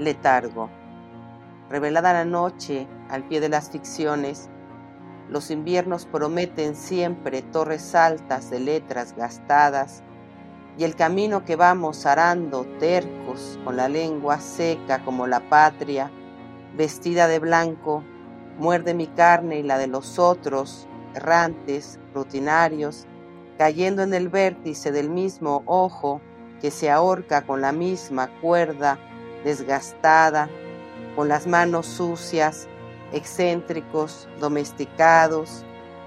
Letargo. Revelada la noche al pie de las ficciones, los inviernos prometen siempre torres altas de letras gastadas y el camino que vamos arando tercos con la lengua seca como la patria, vestida de blanco, muerde mi carne y la de los otros, errantes, rutinarios, cayendo en el vértice del mismo ojo que se ahorca con la misma cuerda desgastada, con las manos sucias, excéntricos, domesticados,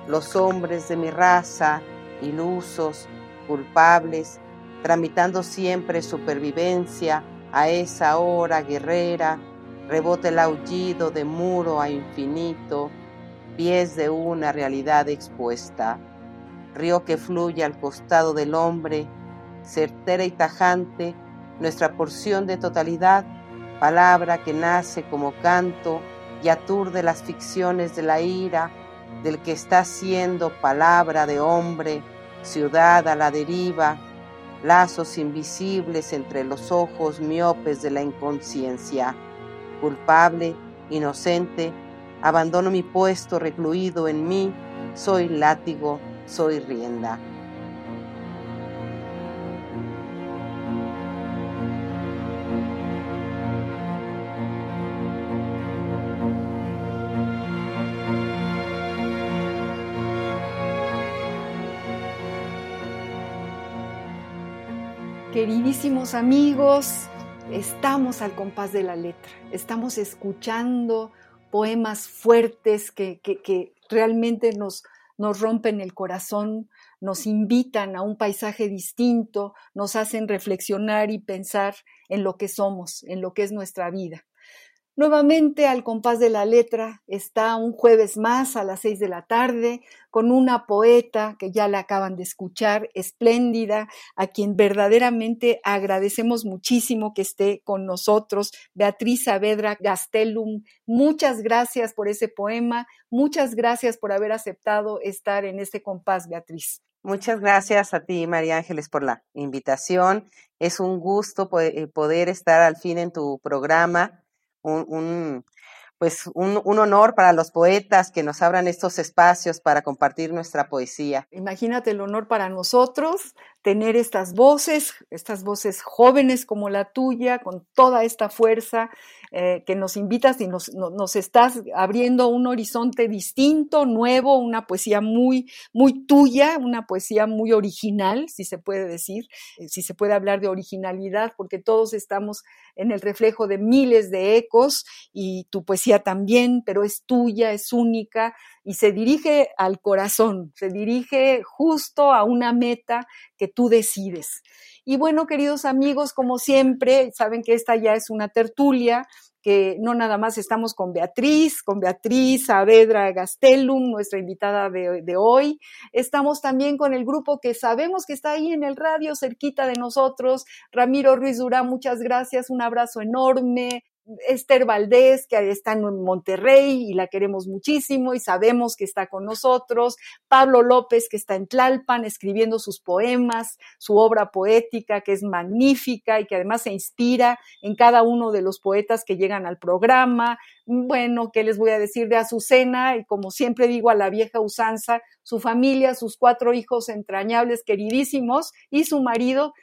los hombres de mi raza, ilusos, culpables, tramitando siempre supervivencia a esa hora guerrera, rebote el aullido de muro a infinito, pies de una realidad expuesta, río que fluye al costado del hombre, certera y tajante, nuestra porción de totalidad, palabra que nace como canto y aturde las ficciones de la ira, del que está siendo palabra de hombre, ciudad a la deriva, lazos invisibles entre los ojos miopes de la inconsciencia. Culpable, inocente, abandono mi puesto recluido en mí, soy látigo, soy rienda. Queridísimos amigos, estamos al compás de la letra, estamos escuchando poemas fuertes que, realmente nos, nos rompen el corazón, nos invitan a un paisaje distinto, nos hacen reflexionar y pensar en lo que somos, en lo que es nuestra vida. Nuevamente al compás de la letra está un jueves más a las seis de la tarde con una poeta que ya la acaban de escuchar, espléndida, a quien verdaderamente agradecemos muchísimo que esté con nosotros, Beatriz Saavedra Gastelum. Muchas gracias por ese poema, muchas gracias por haber aceptado estar en este compás, Beatriz. Muchas gracias a ti, María Ángeles, por la invitación. Es un gusto eh, poder estar al fin en tu programa un, pues un, honor para los poetas que nos abran estos espacios para compartir nuestra poesía. Imagínate el honor para nosotros tener estas voces, estas voces jóvenes como la tuya, con toda esta fuerza eh, que nos invitas y nos, nos, estás abriendo un horizonte distinto, nuevo, una poesía muy, muy tuya, una poesía muy original, si se puede decir, eh, si se puede hablar de originalidad, porque todos estamos en el reflejo de miles de ecos y tu poesía también, pero es tuya, es única y se dirige al corazón, se dirige justo a una meta que tú decides. Y bueno, queridos amigos, como siempre, saben que esta ya es una tertulia, que no nada más estamos con Beatriz, con Beatriz Saavedra Gastelum, nuestra invitada de, hoy. Estamos también con el grupo que sabemos que está ahí en el radio, cerquita de nosotros. Ramiro Ruiz Durán, muchas gracias, un abrazo enorme. Esther Valdés, que está en Monterrey y la queremos muchísimo y sabemos que está con nosotros, Pablo López, que está en Tlalpan escribiendo sus poemas, su obra poética, que es magnífica y que además se inspira en cada uno de los poetas que llegan al programa. Bueno, ¿qué les voy a decir de Azucena? Y como siempre digo a la vieja usanza, su familia, sus cuatro hijos entrañables, queridísimos, y su marido,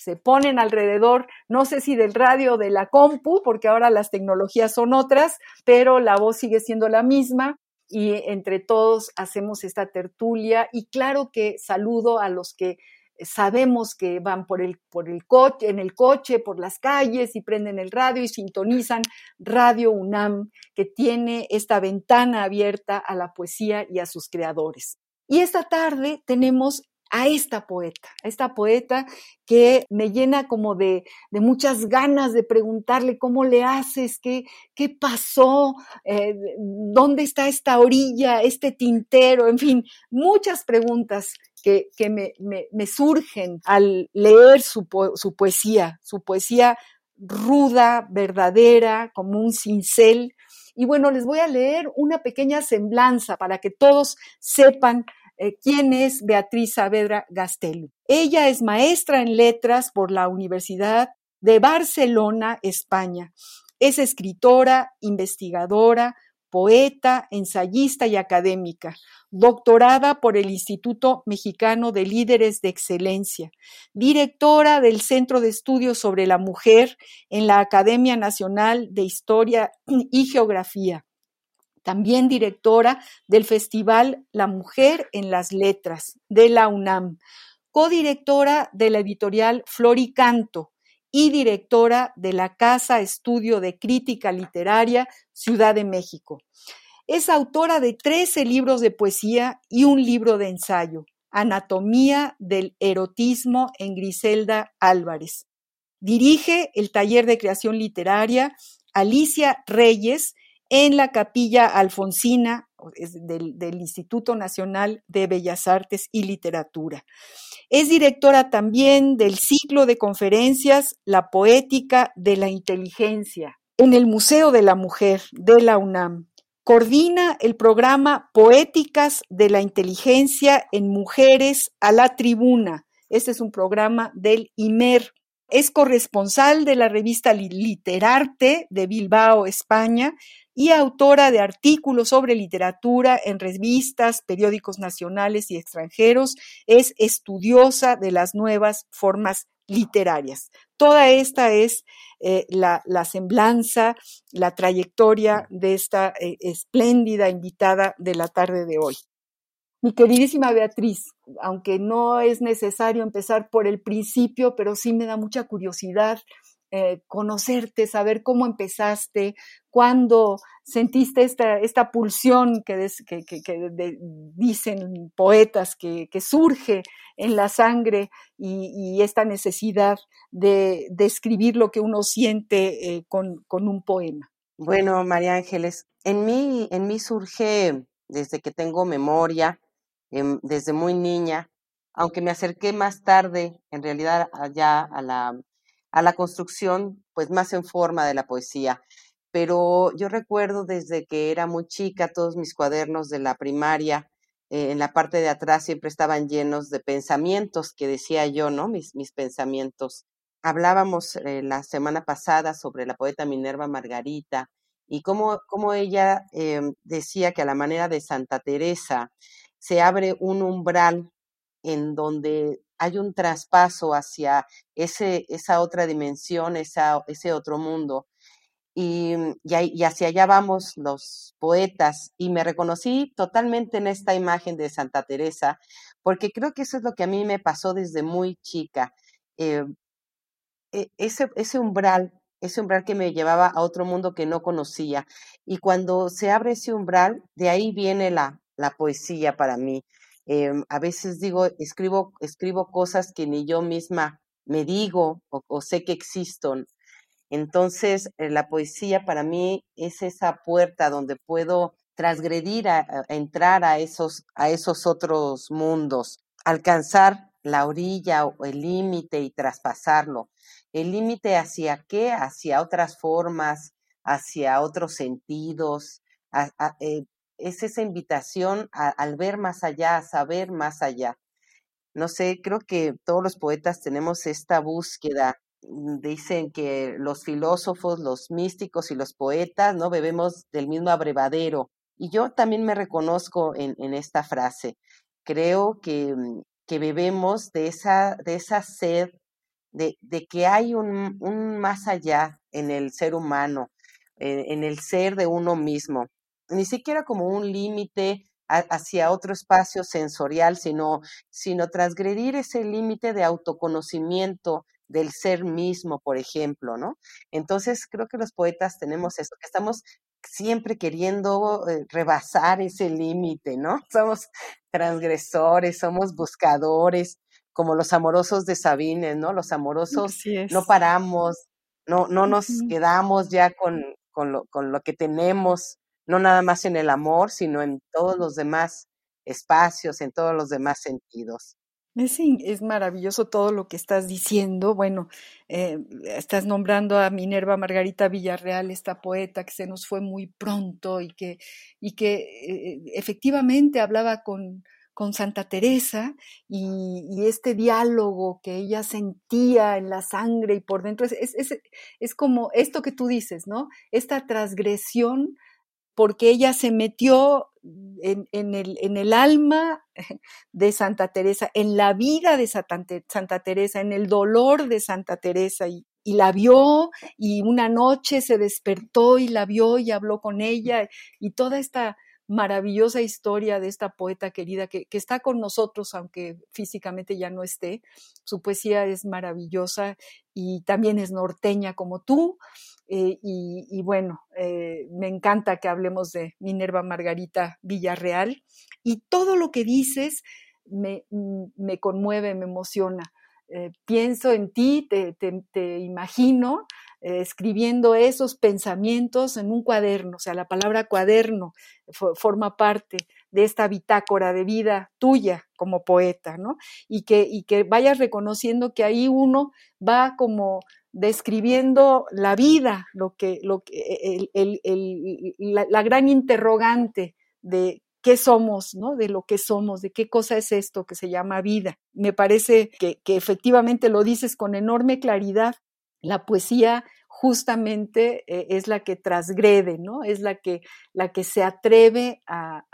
se ponen alrededor, no sé si del radio o de la compu, porque ahora las tecnologías son otras, pero la voz sigue siendo la misma y entre todos hacemos esta tertulia y claro que saludo a los que sabemos que van por el, por el coche, en el coche, por las calles y prenden el radio y sintonizan Radio UNAM, que tiene esta ventana abierta a la poesía y a sus creadores. Y esta tarde tenemos a esta poeta, a esta poeta que me llena como de, muchas ganas de preguntarle cómo le haces, qué, qué pasó, eh, dónde está esta orilla, este tintero, en fin, muchas preguntas que, me, surgen al leer su, su poesía, su poesía ruda, verdadera, como un cincel. Y bueno, les voy a leer una pequeña semblanza para que todos sepan eh, quién es Beatriz Saavedra Gastelu. Ella es maestra en letras por la Universidad de Barcelona, España. Es escritora, investigadora, poeta, ensayista y académica, doctorada por el Instituto Mexicano de Líderes de Excelencia, directora del Centro de Estudios sobre la Mujer en la Academia Nacional de Historia y Geografía, también directora del Festival La Mujer en las Letras de la UNAM, codirectora de la editorial Floricanto y directora de la Casa Estudio de Crítica Literaria Ciudad de México. Es autora de 13 libros de poesía y un libro de ensayo, Anatomía del Erotismo en Griselda Álvarez. Dirige el taller de creación literaria Alicia Reyes en la capilla alfonsina del, Instituto Nacional de Bellas Artes y Literatura. Es directora también del ciclo de conferencias La Poética de la Inteligencia en el Museo de la Mujer de la UNAM. Coordina el programa Poéticas de la Inteligencia en Mujeres a la Tribuna. Este es un programa del IMER. Es corresponsal de la revista Literarte de Bilbao, España, y autora de artículos sobre literatura en revistas, periódicos nacionales y extranjeros. Es estudiosa de las nuevas formas literarias. Toda esta es eh, la, semblanza, la trayectoria de esta eh, espléndida invitada de la tarde de hoy. Mi queridísima Beatriz, aunque no es necesario empezar por el principio, pero sí me da mucha curiosidad eh, conocerte, saber cómo empezaste, cuándo sentiste esta, esta pulsión que, dicen poetas que, surge en la sangre y, esta necesidad de, escribir lo que uno siente eh, con, un poema. Bueno, María Ángeles, en mí, en mí surge desde que tengo memoria, em, desde muy niña, aunque me acerqué más tarde, en realidad allá a la a la construcción, pues más en forma de la poesía. Pero yo recuerdo desde que era muy chica, todos mis cuadernos de la primaria, eh, en la parte de atrás siempre estaban llenos de pensamientos que decía yo, ¿no? Mis, mis pensamientos. Hablábamos eh, la semana pasada sobre la poeta Minerva Margarita y cómo, cómo ella em, decía que a la manera de Santa Teresa se abre un umbral en donde hay un traspaso hacia ese, esa otra dimensión, esa, ese otro mundo. Y, y, hacia allá vamos los poetas. Y me reconocí totalmente en esta imagen de Santa Teresa, porque creo que eso es lo que a mí me pasó desde muy chica. Eh, e, ese, ese umbral, ese umbral que me llevaba a otro mundo que no conocía. Y cuando se abre ese umbral, de ahí viene la, la poesía para mí. Em, a veces digo, escribo, escribo cosas que ni yo misma me digo o, sé que existen. Entonces, eh, la poesía para mí es esa puerta donde puedo transgredir, a, entrar a esos, a esos otros mundos, alcanzar la orilla o el límite y traspasarlo. El límite hacia qué? Hacia otras formas, hacia otros sentidos, eh, es esa invitación al ver más allá, a saber más allá. No sé, creo que todos los poetas tenemos esta búsqueda. Mm, dicen que los filósofos, los místicos y los poetas, ¿no? Bebemos del mismo abrevadero. Y yo también me reconozco en, esta frase. Creo que, mm, que, bebemos de esa, de esa sed, de, de que hay un, un, más allá en el ser humano, en el ser de uno mismo ni siquiera como un límite hacia otro espacio sensorial, sino, sino transgredir ese límite de autoconocimiento del ser mismo, por ejemplo, ¿no? Entonces, creo que los poetas tenemos eso, que estamos siempre queriendo eh, rebasar ese límite, ¿no? Somos transgresores, somos buscadores, como los amorosos de Sabines, ¿no? Los amorosos no paramos, no, no nos quedamos ya con, con, lo, con lo que tenemos, no nada más en el amor, sino en todos los demás espacios, en todos los demás sentidos. Es, es maravilloso todo lo que estás diciendo. Bueno, eh, estás nombrando a Minerva Margarita Villarreal, esta poeta que se nos fue muy pronto y que, y que eh, efectivamente hablaba con, con Santa Teresa y, este diálogo que ella sentía en la sangre y por dentro, es, es, es como esto que tú dices, ¿no? Esta transgresión porque ella se metió en, el, alma de Santa Teresa, en la vida de Santa, Teresa, en el dolor de Santa Teresa, y, la vio, y una noche se despertó y la vio y habló con ella, y toda esta maravillosa historia de esta poeta querida que, que, está con nosotros, aunque físicamente ya no esté. Su poesía es maravillosa y también es norteña como tú. Eh, y, bueno, eh, me encanta que hablemos de Minerva Margarita Villarreal y todo lo que dices me, mm, conmueve, me emociona. Eh, pienso en ti, te, imagino escribiendo esos pensamientos en un cuaderno, o sea, la palabra cuaderno forma parte de esta bitácora de vida tuya como poeta, ¿no? Y que, y que vayas reconociendo que ahí uno va como describiendo la vida, lo que, lo que, el, la, gran interrogante de qué somos, ¿no? De lo que somos, de qué cosa es esto que se llama vida. Me parece que, que efectivamente lo dices con enorme claridad. La poesía justamente eh, es la que transgrede, ¿no? Es la que, la que se atreve a,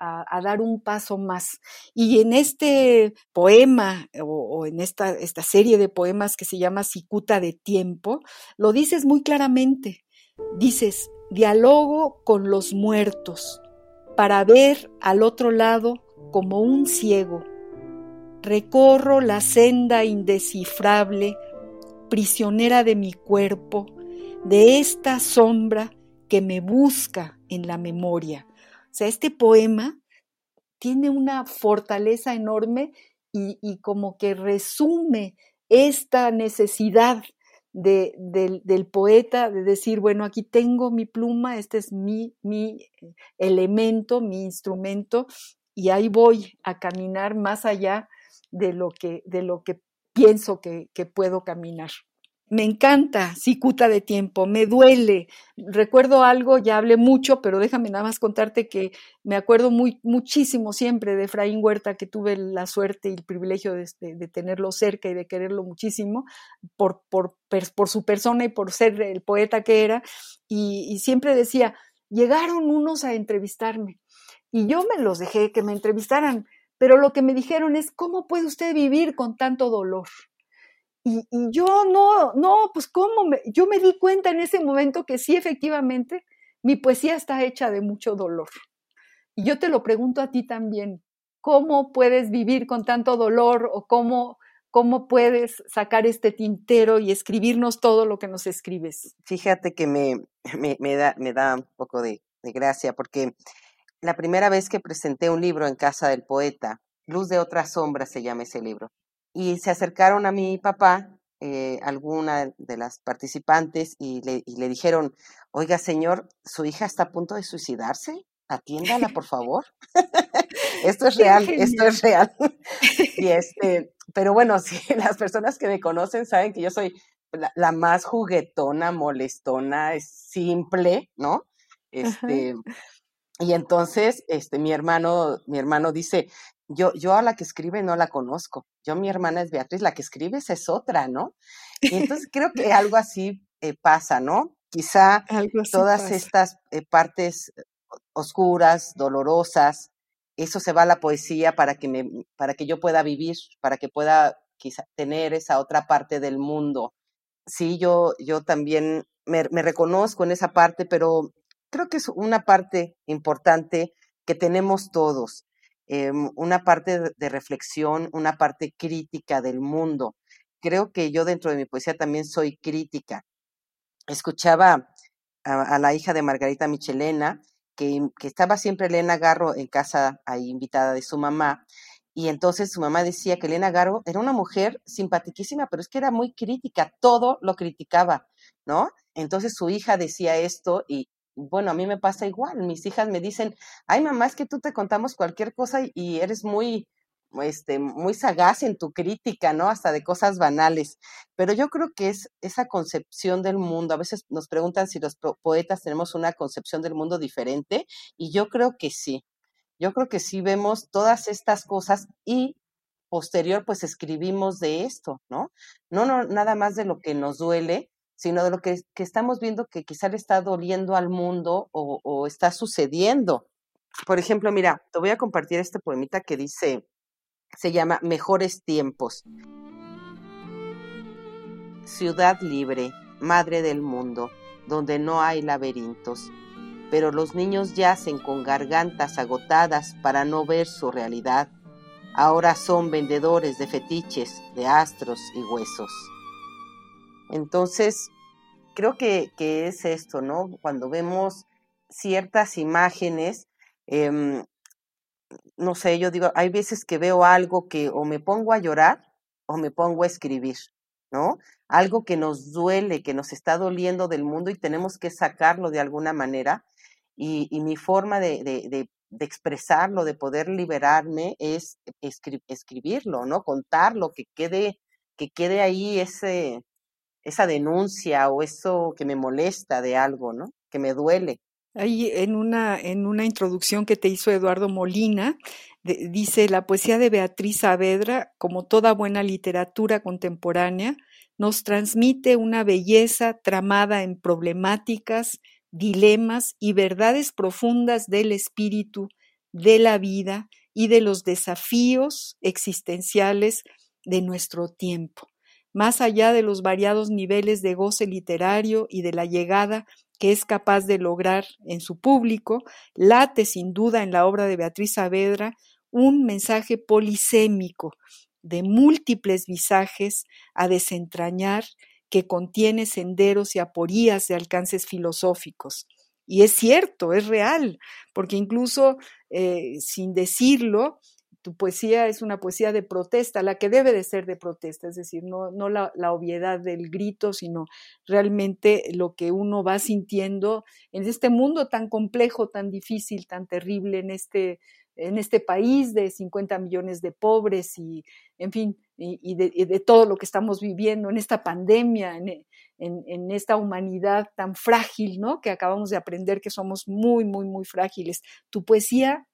dar un paso más. Y en este poema o, en esta, esta, serie de poemas que se llama Cicuta de Tiempo, lo dices muy claramente. Dices, dialogo con los muertos para ver al otro lado como un ciego. Recorro la senda indescifrable, prisionera de mi cuerpo, de esta sombra que me busca en la memoria. O sea, este poema tiene una fortaleza enorme y, como que resume esta necesidad del, poeta de decir, bueno, aquí tengo mi pluma, este es mi, mi eh, elemento, mi instrumento, y ahí voy a caminar más allá de lo que, de lo que pienso que puedo caminar. Me encanta Cicuta de tiempo, me duele. Recuerdo algo, ya hablé mucho, pero déjame nada más contarte que me acuerdo muy, muchísimo siempre de Efraín Huerta, que tuve la suerte y el privilegio de, tenerlo cerca y de quererlo muchísimo por, por, por, su persona y por ser el poeta que era. Y, y siempre decía, llegaron unos a entrevistarme y yo me los dejé que me entrevistaran, pero lo que me dijeron es, ¿cómo puede usted vivir con tanto dolor? Y, yo no, no, pues cómo, me, yo me di cuenta en ese momento que sí, efectivamente, mi poesía está hecha de mucho dolor. Y yo te lo pregunto a ti también, ¿cómo puedes vivir con tanto dolor o cómo, cómo puedes sacar este tintero y escribirnos todo lo que nos escribes? Fíjate que me, me, da, me da un poco de, de gracia porque la primera vez que presenté un libro en casa del poeta, Luz de otra sombra se llama ese libro, y se acercaron a mi papá, eh, alguna de las participantes, y le, y le dijeron, oiga señor, su hija está a punto de suicidarse, atiéndala por favor. esto es real, esto es real. y este, pero bueno, sí, las personas que me conocen saben que yo soy la, más juguetona, molestona, es simple, ¿no? Este, y entonces, este, mi hermano, mi hermano dice, yo, yo a la que escribe no la conozco. Yo, mi hermana es Beatriz, la que escribe es otra, ¿no? Y entonces creo que algo así eh, pasa, ¿no? Quizá todas estas eh, partes oscuras, dolorosas, eso se va a la poesía para que, me, para que yo pueda vivir, para que pueda quizá tener esa otra parte del mundo. Sí, yo, yo también me, me reconozco en esa parte, pero creo que es una parte importante que tenemos todos em, una parte de reflexión, una parte crítica del mundo. Creo que yo dentro de mi poesía también soy crítica. Escuchaba a, la hija de Margarita Michelena, que, que, estaba siempre Elena Garro en casa ahí invitada de su mamá, y entonces su mamá decía que Elena Garro era una mujer simpaticísima, pero es que era muy crítica, todo lo criticaba, ¿no? Entonces su hija decía esto y, bueno, a mí me pasa igual. Mis hijas me dicen, ay mamá, es que tú te contamos cualquier cosa y, eres muy, este, muy sagaz en tu crítica, ¿no? Hasta de cosas banales. Pero yo creo que es esa concepción del mundo. A veces nos preguntan si los poetas tenemos una concepción del mundo diferente y yo creo que sí. Yo creo que sí vemos todas estas cosas y posterior pues escribimos de esto, ¿no? No, no nada más de lo que nos duele, sino de lo que, estamos viendo que quizá le está doliendo al mundo o, está sucediendo. Por ejemplo, mira, te voy a compartir este poemita que dice, se llama Mejores tiempos. Ciudad libre, madre del mundo, donde no hay laberintos, pero los niños yacen con gargantas agotadas para no ver su realidad. Ahora son vendedores de fetiches, de astros y huesos. Entonces, creo que, es esto, ¿no? Cuando vemos ciertas imágenes, em, no sé, yo digo, hay veces que veo algo que o me pongo a llorar o me pongo a escribir, ¿no? Algo que nos duele, que nos está doliendo del mundo y tenemos que sacarlo de alguna manera. Y, mi forma de, de, expresarlo, de poder liberarme, es escribirlo, ¿no? Contarlo, que quede, que quede ahí ese, esa denuncia o eso que me molesta de algo, ¿no? Que me duele. Ahí en una, en una introducción que te hizo Eduardo Molina, dice, la poesía de Beatriz Saavedra, como toda buena literatura contemporánea, nos transmite una belleza tramada en problemáticas, dilemas y verdades profundas del espíritu, de la vida y de los desafíos existenciales de nuestro tiempo más allá de los variados niveles de goce literario y de la llegada que es capaz de lograr en su público, late sin duda en la obra de Beatriz Saavedra un mensaje polisémico de múltiples visajes a desentrañar que contiene senderos y aporías de alcances filosóficos. Y es cierto, es real, porque incluso eh, sin decirlo, tu poesía es una poesía de protesta, la que debe de ser de protesta, es decir, no, la, obviedad del grito, sino realmente lo que uno va sintiendo en este mundo tan complejo, tan difícil, tan terrible, en este, este país de 50 millones de pobres y, en fin, y, de, todo lo que estamos viviendo, en esta pandemia, en, en, esta humanidad tan frágil, ¿no? Que acabamos de aprender que somos muy, muy, muy frágiles. Tu poesía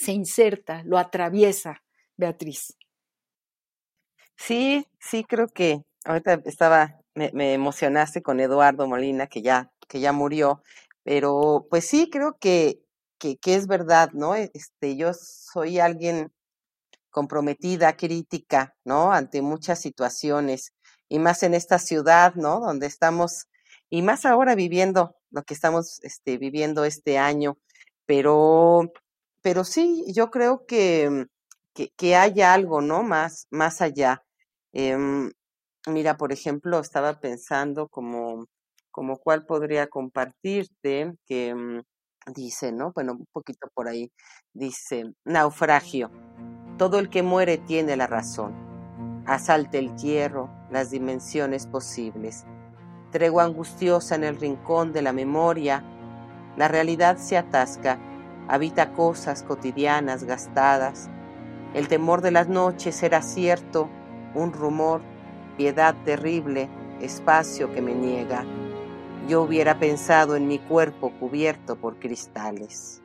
se inserta, lo atraviesa, Beatriz. Sí, sí, creo que ahorita estaba, me, emocionaste con Eduardo Molina, que ya, que ya murió, pero pues sí, creo que, que, que es verdad, ¿no? Este, yo soy alguien comprometida, crítica, ¿no? Ante muchas situaciones, y más en esta ciudad, ¿no? Donde estamos, y más ahora viviendo lo que estamos este, viviendo este año, pero pero sí, yo creo que, que, que hay algo, ¿no? Más, más allá. Em, mira, por ejemplo, estaba pensando como, como cuál podría compartirte, que mm, dice, ¿no? Bueno, un poquito por ahí, dice, naufragio. Todo el que muere tiene la razón. Asalte el hierro, las dimensiones posibles. Tregua angustiosa en el rincón de la memoria. La realidad se atasca habita cosas cotidianas gastadas. El temor de las noches era cierto, un rumor, piedad terrible, espacio que me niega. Yo hubiera pensado en mi cuerpo cubierto por cristales.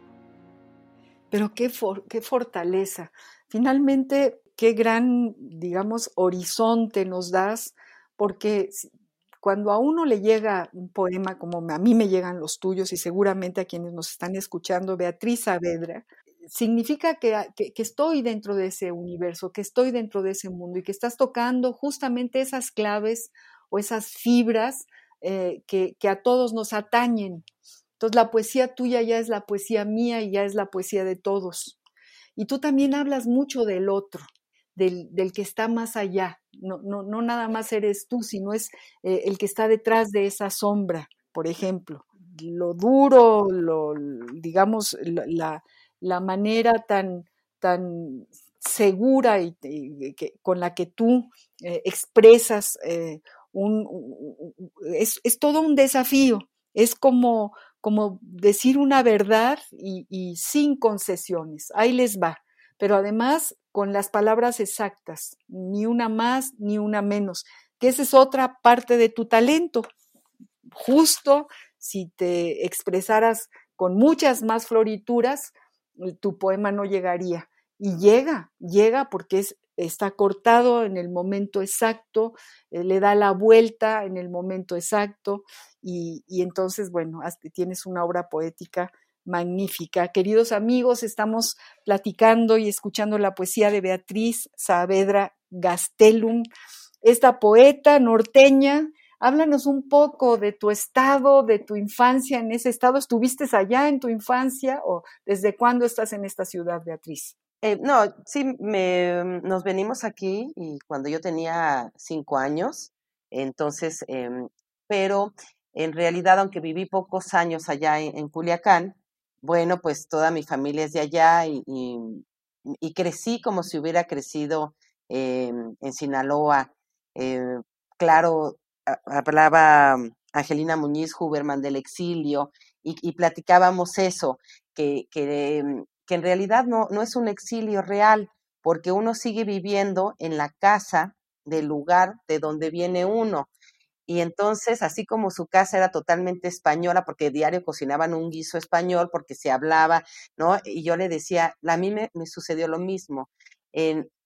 Pero qué, qué fortaleza. Finalmente, qué gran, digamos, horizonte nos das, porque cuando a uno le llega un poema como a mí me llegan los tuyos y seguramente a quienes nos están escuchando, Beatriz Saavedra, significa que, estoy dentro de ese universo, que estoy dentro de ese mundo y que estás tocando justamente esas claves o esas fibras eh, que, que, a todos nos atañen. Entonces la poesía tuya ya es la poesía mía y ya es la poesía de todos. y tú también hablas mucho del otro, del, que está más allá. No, no, no, nada más eres tú, sino es eh, el que está detrás de esa sombra, por ejemplo. Lo duro, lo, digamos, la, la manera tan, tan segura y, con la que tú eh, expresas eh, un, es, es, todo un desafío. Es como, como decir una verdad y, sin concesiones. Ahí les va. Pero además con las palabras exactas, ni una más ni una menos, que esa es otra parte de tu talento. Justo si te expresaras con muchas más florituras, tu poema no llegaría. Y llega, llega porque es, está cortado en el momento exacto, eh, le da la vuelta en el momento exacto y, entonces, bueno, tienes una obra poética magnífica. Queridos amigos, estamos platicando y escuchando la poesía de Beatriz Saavedra Gastelum, esta poeta norteña. Háblanos un poco de tu estado, de tu infancia en ese estado. ¿Estuviste allá en tu infancia o desde cuándo estás en esta ciudad, Beatriz? Eh, no, sí, me, nos venimos aquí y cuando yo tenía cinco años, entonces, em, pero en realidad, aunque viví pocos años allá en, Culiacán, bueno, pues toda mi familia es de allá y, y, crecí como si hubiera crecido en Sinaloa. Eh, claro, hablaba Angelina Muñiz Huberman del exilio y, y platicábamos eso, que, que, que en realidad no, no es un exilio real, porque uno sigue viviendo en la casa del lugar de donde viene uno. Y entonces, así como su casa era totalmente española, porque diario cocinaban un guiso español, porque se hablaba, ¿no? Y yo le decía, a mí me, sucedió lo mismo.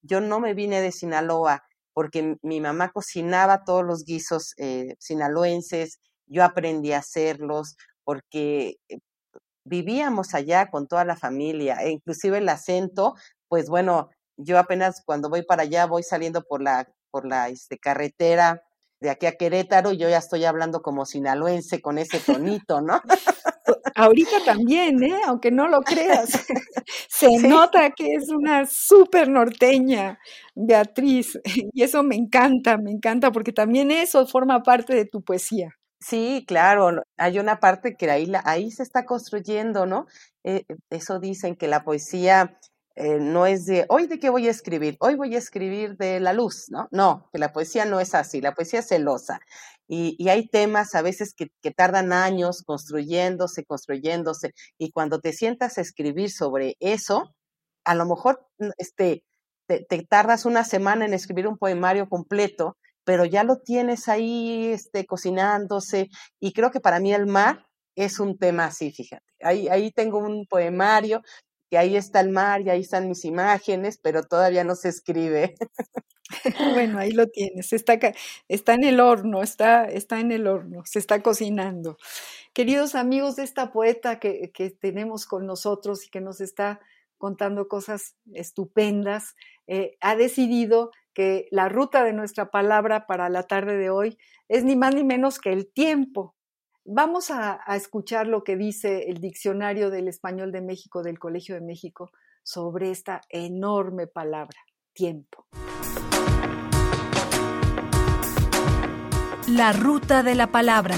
yo no me vine de Sinaloa porque mi mamá cocinaba todos los guisos eh, sinaloenses, yo aprendí a hacerlos, porque eh, vivíamos allá con toda la familia, e inclusive el acento, pues bueno, yo apenas cuando voy para allá voy saliendo por la, por la este, carretera de aquí a Querétaro, yo ya estoy hablando como sinaloense con ese tonito, ¿no? Ahorita también, ¿eh? aunque no lo creas, se nota que es una súper norteña, Beatriz, y eso me encanta, me encanta, porque también eso forma parte de tu poesía. Sí, claro, hay una parte que ahí, ahí se está construyendo, ¿no? Eh, eso dicen que la poesía eh, no es de, hoy de qué voy a escribir, hoy voy a escribir de la luz, ¿no? No, que la poesía no es así, la poesía es celosa. Y, hay temas a veces que, tardan años construyéndose, construyéndose, y cuando te sientas a escribir sobre eso, a lo mejor mm, este, te, tardas una semana en escribir un poemario completo, pero ya lo tienes ahí este, cocinándose, y creo que para mí el mar es un tema así, fíjate. Ahí, ahí tengo un poemario que ahí está el mar y ahí están mis imágenes, pero todavía no se escribe. bueno, ahí lo tienes, está, en el horno, está, en el horno, se está cocinando. Queridos amigos de esta poeta que, que tenemos con nosotros y que nos está contando cosas estupendas, eh, ha decidido que la ruta de nuestra palabra para la tarde de hoy es ni más ni menos que el tiempo. Vamos a, escuchar lo que dice el Diccionario del Español de México del Colegio de México sobre esta enorme palabra, tiempo. La ruta de la palabra.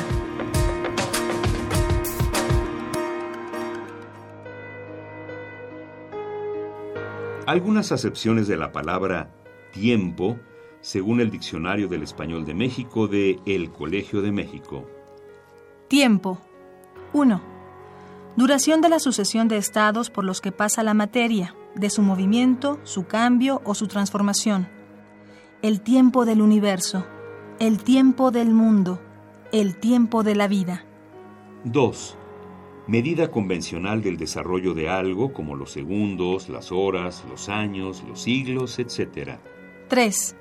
Algunas acepciones de la palabra tiempo, según el Diccionario del Español de México de El Colegio de México. Tiempo. 1. Duración de la sucesión de estados por los que pasa la materia, de su movimiento, su cambio o su transformación. El tiempo del universo, el tiempo del mundo, el tiempo de la vida. 2. Medida convencional del desarrollo de algo como los segundos, las horas, los años, los siglos, etc. 3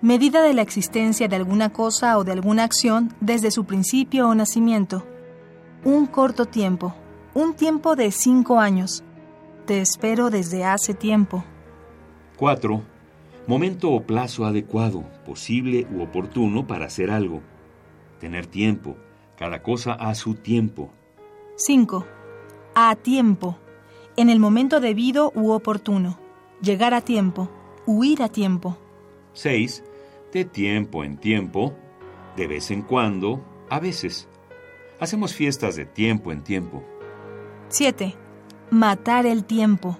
medida de la existencia de alguna cosa o de alguna acción desde su principio o nacimiento. Un corto tiempo, un tiempo de cinco años. Te espero desde hace tiempo. 4. Momento o plazo adecuado, posible u oportuno para hacer algo. Tener tiempo, cada cosa a su tiempo. 5. A tiempo. En el momento debido u oportuno. Llegar a tiempo. Huir a tiempo. 6. De tiempo en tiempo. De vez en cuando. A veces. Hacemos fiestas de tiempo en tiempo. 7. Matar el tiempo.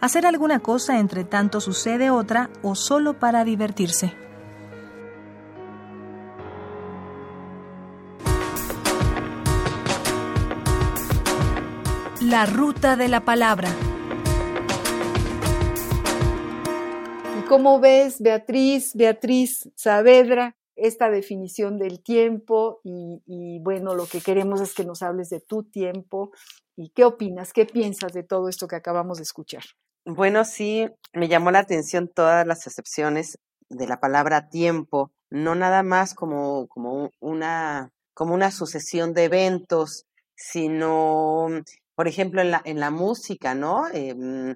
Hacer alguna cosa entre tanto sucede otra o solo para divertirse. La ruta de la palabra. Cómo ves, Beatriz, Beatriz Saavedra, esta definición del tiempo? Y, y, bueno, lo que queremos es que nos hables de tu tiempo. ¿Y qué opinas, qué piensas de todo esto que acabamos de escuchar? Bueno, sí, me llamó la atención todas las excepciones de la palabra tiempo, no nada más como, como, una, como una sucesión de eventos, sino por ejemplo, en la, en la música, ¿no? Em,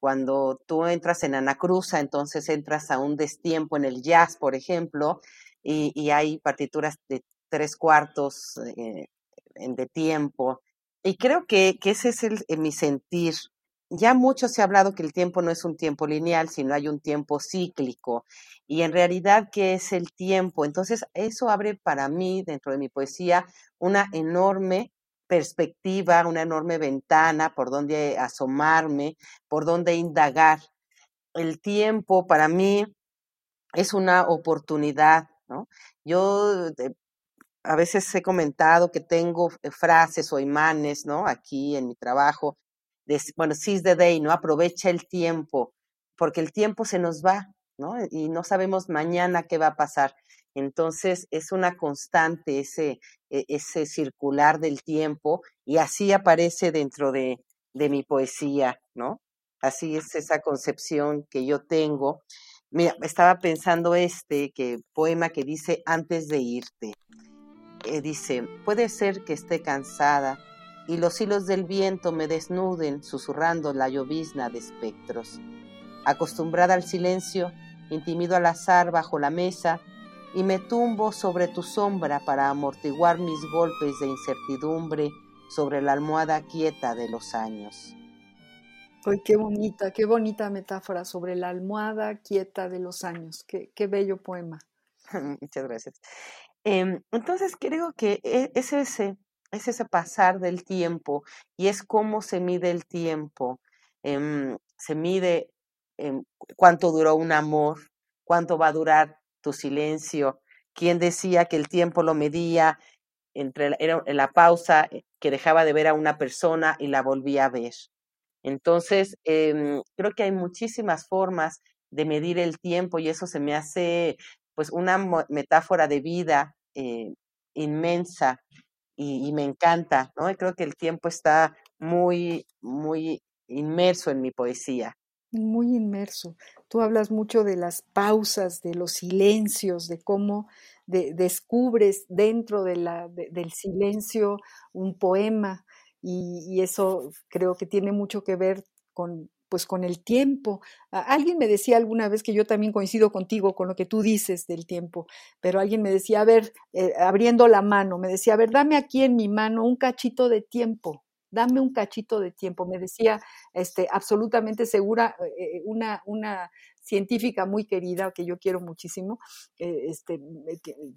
cuando tú entras en Anacruza, entonces entras a un destiempo en el jazz, por ejemplo, y, hay partituras de tres cuartos eh, de tiempo. Y creo que, ese es el, mi sentir. Ya mucho se ha hablado que el tiempo no es un tiempo lineal, sino hay un tiempo cíclico. Y en realidad, ¿qué es el tiempo? Entonces, eso abre para mí, dentro de mi poesía, una enorme perspectiva, una enorme ventana por donde asomarme, por donde indagar. El tiempo para mí es una oportunidad, ¿no? Yo eh, a veces he comentado que tengo eh, frases o imanes, ¿no? Aquí en mi trabajo, de, bueno, seize the day, ¿no? Aprovecha el tiempo, porque el tiempo se nos va, ¿no? Y no sabemos mañana qué va a pasar. Entonces es una constante ese, ese circular del tiempo y así aparece dentro de, de mi poesía, ¿no? Así es esa concepción que yo tengo. Mira, estaba pensando este que, poema que dice antes de irte. Eh, dice, puede ser que esté cansada y los hilos del viento me desnuden susurrando la llovizna de espectros. Acostumbrada al silencio, intimido al azar bajo la mesa, y me tumbo sobre tu sombra para amortiguar mis golpes de incertidumbre sobre la almohada quieta de los años. Ay, qué bonita, qué bonita metáfora sobre la almohada quieta de los años. Qué, qué bello poema. Muchas gracias. Em, entonces creo que e, es ese, es ese pasar del tiempo y es cómo se mide el tiempo. Em, se mide em, cuánto duró un amor, cuánto va a durar tu silencio, quién decía que el tiempo lo medía entre era en la pausa eh, que dejaba de ver a una persona y la volvía a ver. Entonces, em, creo que hay muchísimas formas de medir el tiempo y eso se me hace pues una metáfora de vida eh, inmensa y, me encanta, ¿no? Creo que el tiempo está muy, muy inmerso en mi poesía. Muy inmerso. Tú hablas mucho de las pausas, de los silencios, de cómo descubres dentro de del silencio un poema y, eso creo que tiene mucho que ver con, pues, con el tiempo. alguien me decía alguna vez que yo también coincido contigo con lo que tú dices del tiempo, pero alguien me decía, a ver, eh, abriendo la mano, me decía, a ver, dame aquí en mi mano un cachito de tiempo dame un cachito de tiempo. Me decía este, absolutamente segura eh, eh, una, una científica muy querida que yo quiero muchísimo, eh, este,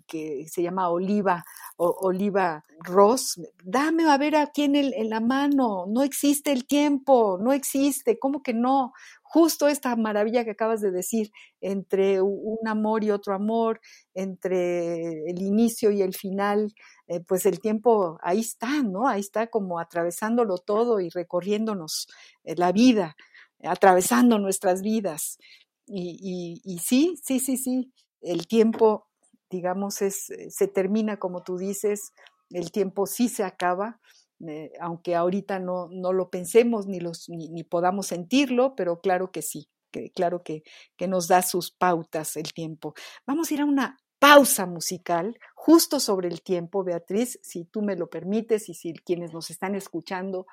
que, se llama Oliva, Oliva Ross. Dame a ver aquí en, el, en la mano, no existe el tiempo, no existe, ¿cómo que no? Justo esta maravilla que acabas de decir, entre un amor y otro amor, entre el inicio y el final, eh, pues el tiempo ahí está, ¿no? Ahí está como atravesándolo todo y recorriéndonos eh, la vida, atravesando nuestras vidas. Y, y, sí, sí, sí, sí, el tiempo, digamos, es, eh, se termina como tú dices, el tiempo sí se acaba, aunque ahorita no, no, lo pensemos ni, los, ni, podamos sentirlo, pero claro que sí, que, claro que, que nos da sus pautas el tiempo. Vamos a ir a una pausa musical justo sobre el tiempo, Beatriz, si tú me lo permites y si quienes nos están escuchando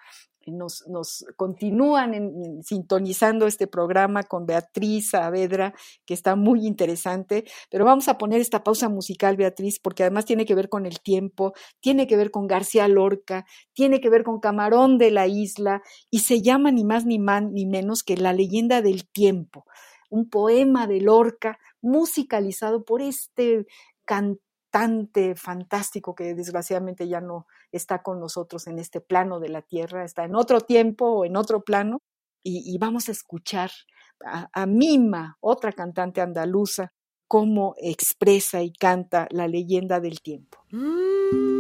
nos, continúan sintonizando este programa con Beatriz Saavedra, que está muy interesante. Pero vamos a poner esta pausa musical, Beatriz, porque además tiene que ver con el tiempo, tiene que ver con García Lorca, tiene que ver con Camarón de la Isla, y se llama ni más ni, ni menos que La leyenda del tiempo, un poema de Lorca musicalizado por este cantante fantástico que desgraciadamente ya no está con nosotros en este plano de la tierra, está en otro tiempo o en otro plano, y, vamos a escuchar a, Mima, otra cantante andaluza, cómo expresa y canta la leyenda del tiempo. Mm.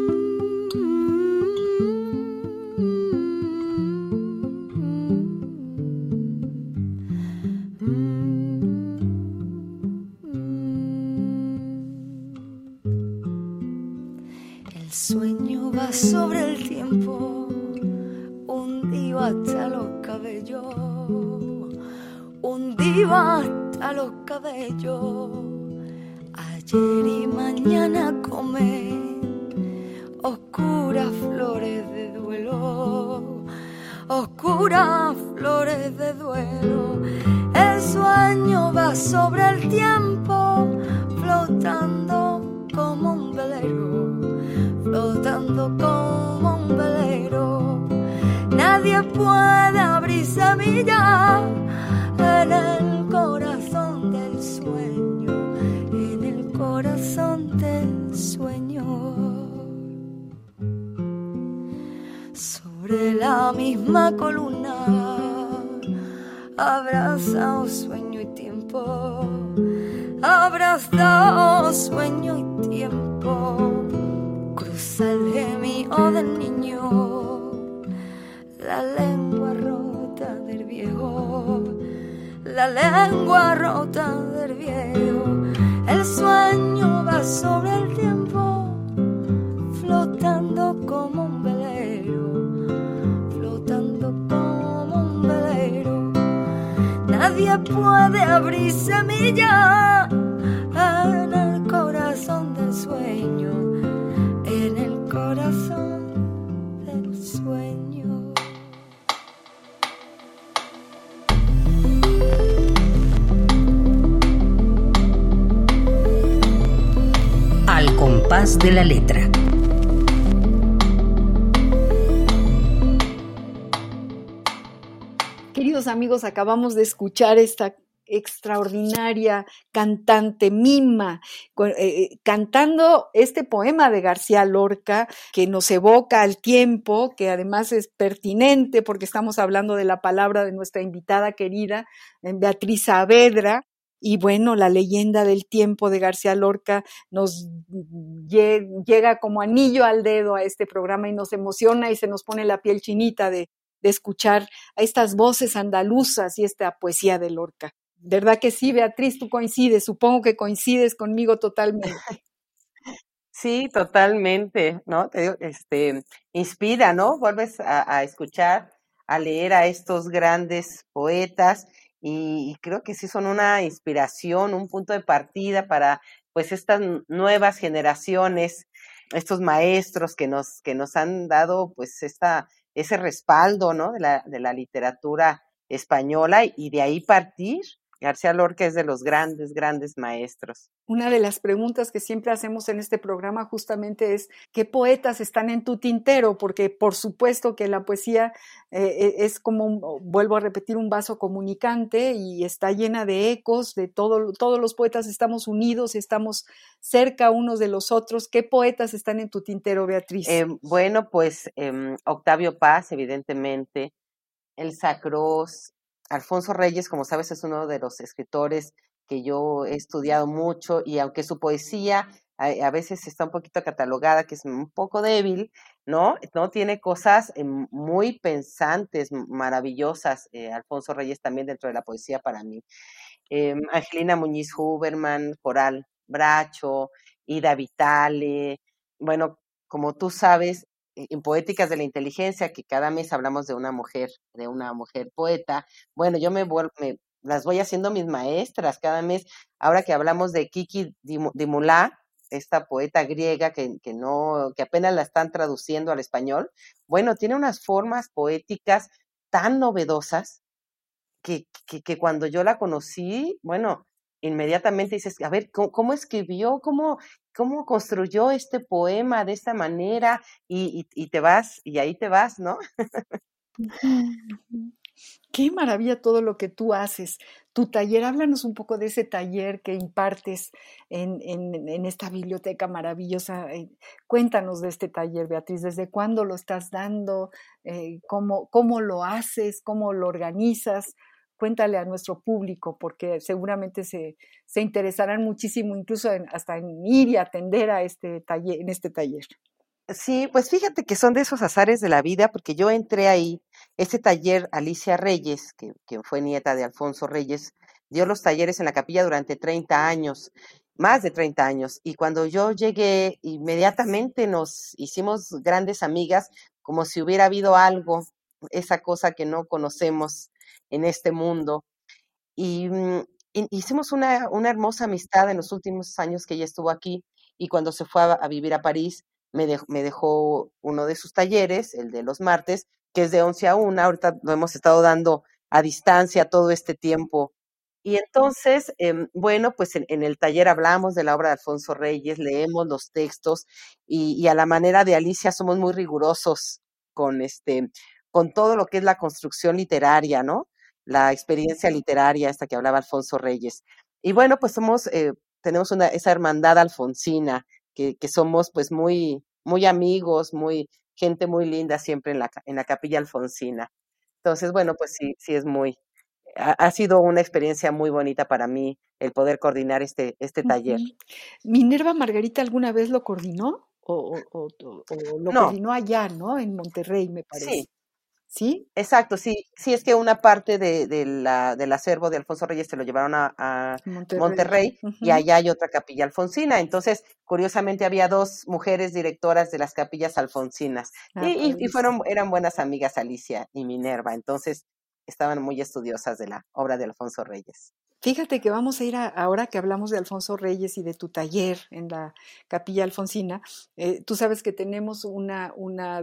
Sobre el tiempo, hundido hasta los cabellos, hundido hasta los cabellos. Ayer y mañana come oscuras flores de duelo, oscuras flores de duelo. El sueño va sobre el tiempo, flotando como un velero flotando como un velero. Nadie puede abrir semilla en el corazón del sueño, en el corazón del sueño. Sobre la misma columna, abrazado sueño y tiempo, abrazado sueño y tiempo el gemido del niño, la lengua rota del viejo, la lengua rota del viejo, el sueño va sobre el tiempo, flotando como un velero, flotando como un velero. Nadie puede abrir semilla en compás de la letra. Queridos amigos, acabamos de escuchar esta extraordinaria cantante, mima, eh, eh, cantando este poema de García Lorca que nos evoca al tiempo, que además es pertinente porque estamos hablando de la palabra de nuestra invitada querida, Beatriz Saavedra. Y bueno, la leyenda del tiempo de García Lorca nos llega como anillo al dedo a este programa y nos emociona y se nos pone la piel chinita de, de escuchar a estas voces andaluzas y esta poesía de Lorca. ¿Verdad que sí, Beatriz? Tú coincides, supongo que coincides conmigo totalmente. Sí, totalmente, ¿no? Te este, inspira, ¿no? Vuelves a, escuchar, a leer a estos grandes poetas y, creo que sí son una inspiración, un punto de partida para pues estas nuevas generaciones, estos maestros que nos, que nos han dado pues esta, ese respaldo, ¿no? De la, de la literatura española y de ahí partir García Lorca es de los grandes, grandes maestros. Una de las preguntas que siempre hacemos en este programa justamente es, ¿qué poetas están en tu tintero? Porque por supuesto que la poesía eh, e, es como, vuelvo a repetir, un vaso comunicante y está llena de ecos, de todo, todos los poetas estamos unidos, estamos cerca unos de los otros. ¿Qué poetas están en tu tintero, Beatriz? Eh, bueno, pues em, Octavio Paz, evidentemente, El Sacros, Alfonso Reyes, como sabes, es uno de los escritores que yo he estudiado mucho y aunque su poesía a, veces está un poquito catalogada, que es un poco débil, ¿no? No tiene cosas eh, muy pensantes, maravillosas. Eh, Alfonso Reyes también dentro de la poesía para mí. Em, Angelina Muñiz Huberman, Coral Bracho, Ida Vitale. Bueno, como tú sabes, eh, en Poéticas de la Inteligencia, que cada mes hablamos de una mujer, de una mujer poeta. Bueno, yo me, me las voy haciendo mis maestras cada mes. Ahora que hablamos de Kiki Dimulá, esta poeta griega que, que, no, que apenas la están traduciendo al español, bueno, tiene unas formas poéticas tan novedosas que, que cuando yo la conocí, bueno, inmediatamente dices, a ver, ¿cómo, escribió? ¿Cómo, ¿Cómo construyó este poema de esta manera? Y, y, y te vas, y ahí te vas, ¿no? Qué maravilla todo lo que tú haces. Tu taller, háblanos un poco de ese taller que impartes en, en, esta biblioteca maravillosa. Eh, cuéntanos de este taller, Beatriz. ¿Desde cuándo lo estás dando? Eh, cómo, ¿Cómo lo haces? ¿Cómo lo organizas? Cuéntale a nuestro público, porque seguramente se, se interesarán muchísimo, incluso hasta en ir y atender a este taller, en este taller. Sí, pues fíjate que son de esos azares de la vida, porque yo entré ahí, este taller, Alicia Reyes, que, fue nieta de Alfonso Reyes, dio los talleres en la capilla durante 30 años, más de 30 años, y cuando yo llegué, inmediatamente nos hicimos grandes amigas, como si hubiera habido algo, esa cosa que no conocemos en este mundo. Y, mm, hicimos una, una, hermosa amistad en los últimos años que ella estuvo aquí, y cuando se fue a vivir a París, me dejó, me dejó uno de sus talleres, el de los martes, que es de 11 a 1, ahorita lo hemos estado dando a distancia todo este tiempo. Y entonces, em, bueno, pues en, el taller hablamos de la obra de Alfonso Reyes, leemos los textos y, y, a la manera de Alicia somos muy rigurosos con este, con todo lo que es la construcción literaria, ¿no? La experiencia literaria, esta que hablaba Alfonso Reyes. Y bueno, pues somos, eh, tenemos una, esa hermandad alfonsina que, somos pues muy, muy amigos, muy, gente muy linda siempre en la, en la capilla alfonsina. Entonces, bueno, pues sí, sí es muy, ha, sido una experiencia muy bonita para mí el poder coordinar este, este taller. ¿Minerva Margarita alguna vez lo coordinó? O, o, lo coordinó allá, ¿no? En Monterrey, me parece. Sí, ¿Sí? Exacto, sí, sí es que una parte de, de la, del acervo de Alfonso Reyes se lo llevaron a, Monterrey, y allá hay otra capilla alfonsina. Entonces, curiosamente había dos mujeres directoras de las capillas alfonsinas ah, y, y, fueron, eran buenas amigas Alicia y Minerva. Entonces, estaban muy estudiosas de la obra de Alfonso Reyes. Fíjate que vamos a ir a, ahora que hablamos de Alfonso Reyes y de tu taller en la capilla alfonsina, eh, tú sabes que tenemos una, una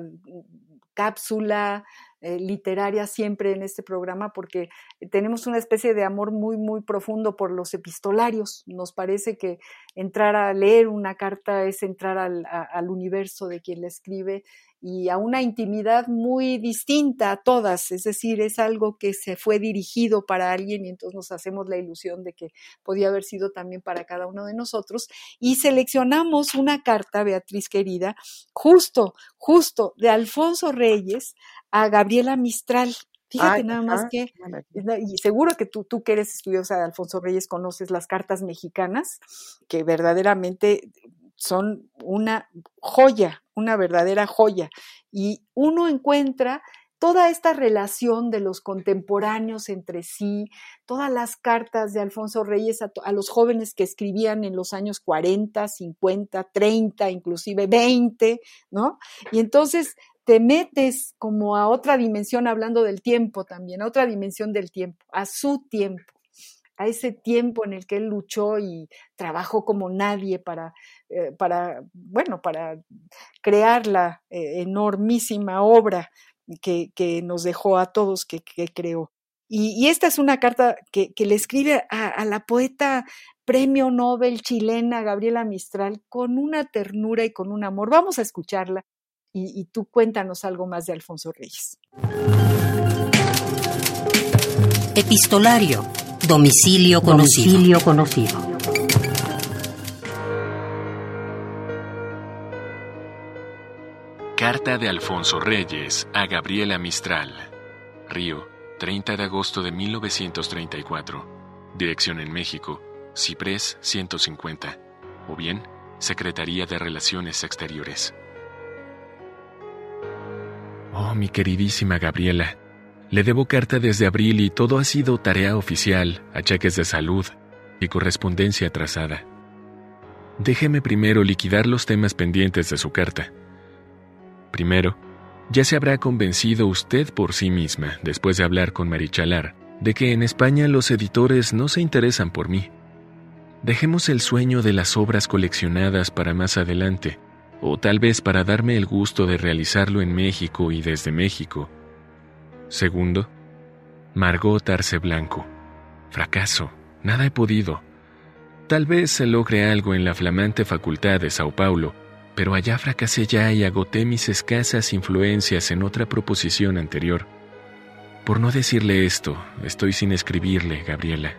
cápsula eh, literaria siempre en este programa porque tenemos una especie de amor muy, muy profundo por los epistolarios. Nos parece que entrar a leer una carta es entrar al, al universo de quien la escribe y a una intimidad muy distinta a todas, es decir, es algo que se fue dirigido para alguien y entonces nos hacemos la ilusión de que podía haber sido también para cada uno de nosotros y seleccionamos una carta, Beatriz querida, justo, justo de Alfonso Reyes a Gabriela Mistral. Fíjate nada más que, y seguro que tú, tú que eres estudiosa de Alfonso Reyes conoces las cartas mexicanas, que verdaderamente son una joya, una verdadera joya. Y uno encuentra toda esta relación de los contemporáneos entre sí, todas las cartas de Alfonso Reyes a, los jóvenes que escribían en los años 40, 50, 30, inclusive 20, ¿no? Y entonces te metes como a otra dimensión, hablando del tiempo también, a otra dimensión del tiempo, a su tiempo, a ese tiempo en el que él luchó y trabajó como nadie para, eh, para bueno, para crear la eh, enormísima obra que, nos dejó a todos, que, creó. Y, esta es una carta que, le escribe a, la poeta premio Nobel chilena Gabriela Mistral con una ternura y con un amor. Vamos a escucharla y, tú cuéntanos algo más de Alfonso Reyes. Epistolario. Domicilio conocido. Domicilio conocido. Carta de Alfonso Reyes a Gabriela Mistral. Río, 30 de agosto de 1934. Dirección en México, Ciprés 150. O bien, Secretaría de Relaciones Exteriores. Oh, mi queridísima Gabriela, le debo carta desde abril y todo ha sido tarea oficial, achaques de salud y correspondencia atrasada. Déjeme primero liquidar los temas pendientes de su carta. Primero, ya se habrá convencido usted por sí misma, después de hablar con Marichalar, de que en España los editores no se interesan por mí. Dejemos el sueño de las obras coleccionadas para más adelante, o tal vez para darme el gusto de realizarlo en México y desde México. Segundo, Margot Arce Blanco. Fracaso, nada he podido. Tal vez se logre algo en la flamante facultad de Sao Paulo, pero allá fracasé ya y agoté mis escasas influencias en otra proposición anterior. Por no decirle esto, estoy sin escribirle, Gabriela.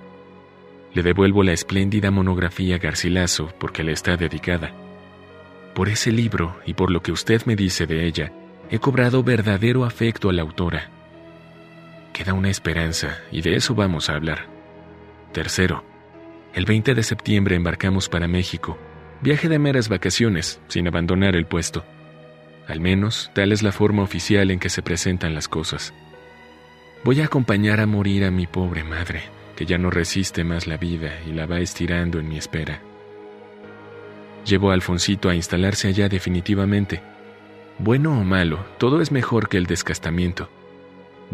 Le devuelvo la espléndida monografía Garcilaso porque le está dedicada. Por ese libro y por lo que usted me dice de ella, he cobrado verdadero afecto a la autora. Queda una esperanza y de eso vamos a hablar. Tercero, el 20 de septiembre embarcamos para México, viaje de meras vacaciones, sin abandonar el puesto. Al menos tal es la forma oficial en que se presentan las cosas. Voy a acompañar a morir a mi pobre madre, que ya no resiste más la vida y la va estirando en mi espera. Llevo a Alfonsito a instalarse allá definitivamente. Bueno o malo, todo es mejor que el descastamiento.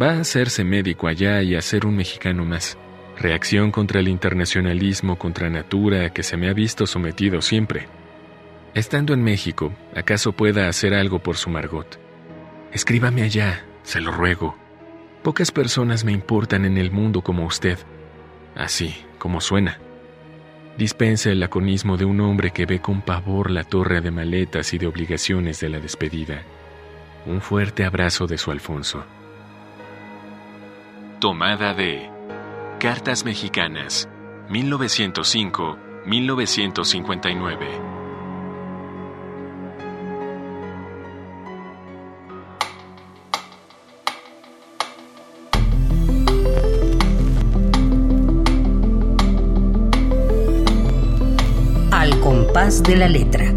Va a hacerse médico allá y a ser un mexicano más. Reacción contra el internacionalismo contra natura a que se me ha visto sometido siempre. Estando en México, ¿acaso pueda hacer algo por su Margot? Escríbame allá, se lo ruego. Pocas personas me importan en el mundo como usted. Así, como suena. Dispensa el laconismo de un hombre que ve con pavor la torre de maletas y de obligaciones de la despedida. Un fuerte abrazo de su Alfonso. Tomada de Cartas Mexicanas, 1905-1959. de la letra.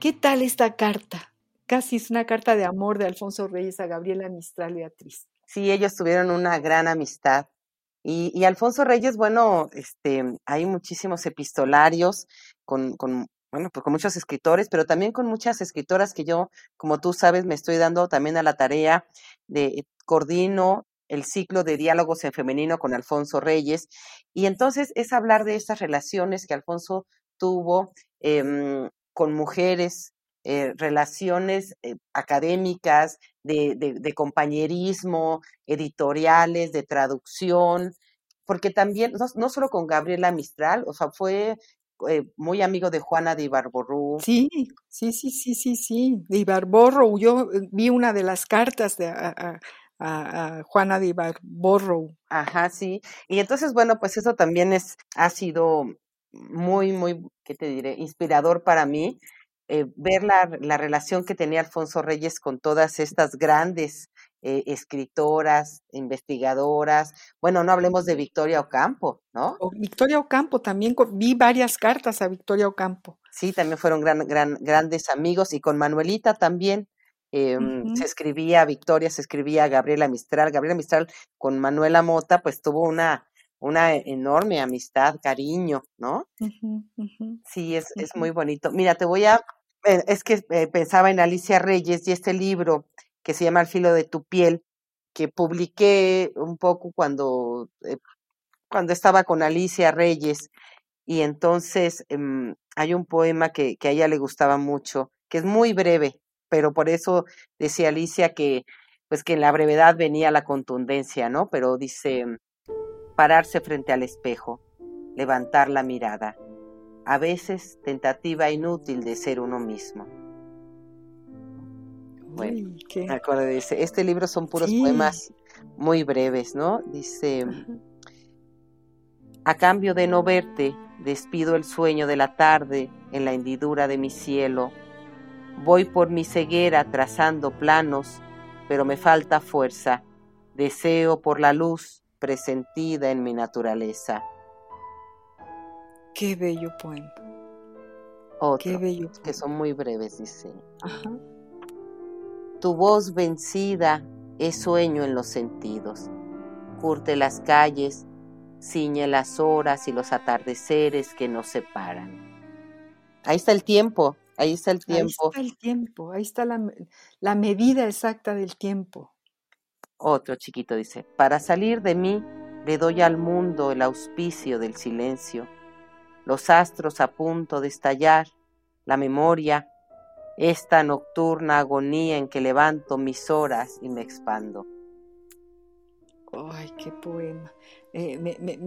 ¿Qué tal esta carta? Casi es una carta de amor de Alfonso Reyes a Gabriela Mistral Beatriz. Sí, ellos tuvieron una gran amistad. Y, Alfonso Reyes, bueno, este, hay muchísimos epistolarios con, con, bueno, pues con muchos escritores, pero también con muchas escritoras que yo, como tú sabes, me estoy dando también a la tarea de coordino el ciclo de diálogos en femenino con Alfonso Reyes. Y entonces es hablar de esas relaciones que Alfonso tuvo em, con mujeres, eh, relaciones eh, académicas, de, compañerismo, editoriales, de traducción, porque también, no, solo con Gabriela Mistral, o sea, fue eh, muy amigo de Juana de Ibarborru. Sí, sí, sí, sí, sí, sí, de Ibarborru. Yo vi una de las cartas de, a, Juana de Ibarborro. Ajá, sí. Y entonces, bueno, pues eso también es, ha sido muy, muy, ¿qué te diré? Inspirador para mí. Eh, ver la, la, relación que tenía Alfonso Reyes con todas estas grandes eh, escritoras, investigadoras. Bueno, no hablemos de Victoria Ocampo, ¿no? Victoria Ocampo, también vi varias cartas a Victoria Ocampo. Sí, también fueron gran, gran, grandes amigos y con Manuelita también. Em, se escribía Victoria, se escribía Gabriela Mistral. Gabriela Mistral con Manuela Mota, pues tuvo una, una enorme amistad, cariño, ¿no? Sí, es, es muy bonito. Mira, te voy a, eh, es que eh, pensaba en Alicia Reyes y este libro que se llama Al filo de tu piel, que publiqué un poco cuando, eh, cuando estaba con Alicia Reyes. Y entonces em, hay un poema que, que a ella le gustaba mucho, que es muy breve, pero por eso decía Alicia que pues que en la brevedad venía la contundencia, ¿no? Pero dice pararse frente al espejo, levantar la mirada, a veces tentativa inútil de ser uno mismo. Bueno, me dice, este libro son puros poemas muy breves, ¿no? Dice, a cambio de no verte, despido el sueño de la tarde en la hendidura de mi cielo, Voy por mi ceguera trazando planos, pero me falta fuerza. Deseo por la luz presentida en mi naturaleza. Qué bello poema. Otro, Qué bello que son muy breves, dice. Tu voz vencida es sueño en los sentidos. Curte las calles, ciñe las horas y los atardeceres que nos separan. Ahí está el tiempo, Ahí está el tiempo. Ahí está el tiempo, ahí está la, medida exacta del tiempo. Otro chiquito dice, para salir de mí le doy al mundo el auspicio del silencio, los astros a punto de estallar, la memoria, esta nocturna agonía en que levanto mis horas y me expando. Ay, qué poema. Eh,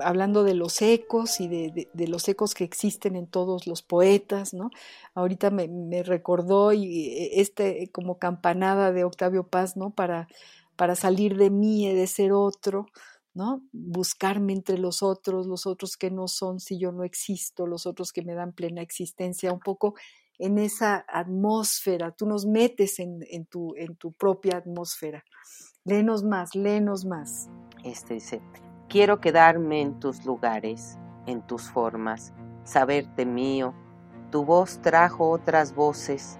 hablando de los ecos y de, los ecos que existen en todos los poetas, ¿no? Ahorita me, recordó y eh, este como campanada de Octavio Paz, ¿no? Para, para salir de mí y de ser otro, ¿no? Buscarme entre los otros, los otros que no son si yo no existo, los otros que me dan plena existencia, un poco en esa atmósfera, tú nos metes en, tu, en tu propia atmósfera. Léenos más, léenos más. Este dice, quiero quedarme en tus lugares, en tus formas, saberte mío. Tu voz trajo otras voces.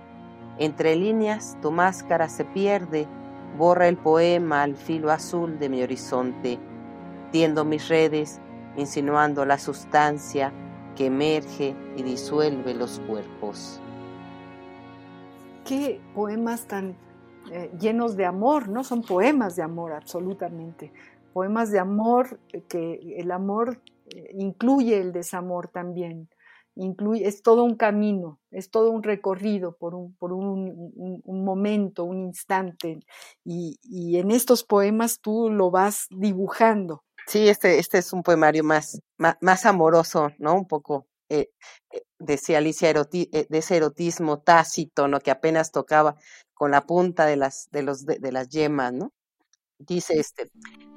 Entre líneas tu máscara se pierde, borra el poema al filo azul de mi horizonte. Tiendo mis redes, insinuando la sustancia que emerge y disuelve los cuerpos. Qué poemas tan eh, llenos de amor, ¿no? Son poemas de amor, absolutamente. Poemas de amor, eh, que el amor eh, incluye el desamor también. Incluye, es todo un camino, es todo un recorrido por un, por un, momento, un instante. Y, en estos poemas tú lo vas dibujando. Sí, este, este es un poemario más, más, amoroso, ¿no? Un poco decía Alicia, de ese erotismo tácito, ¿no? Que apenas tocaba con la punta de las, de los, de, las yemas, ¿no? Dice este,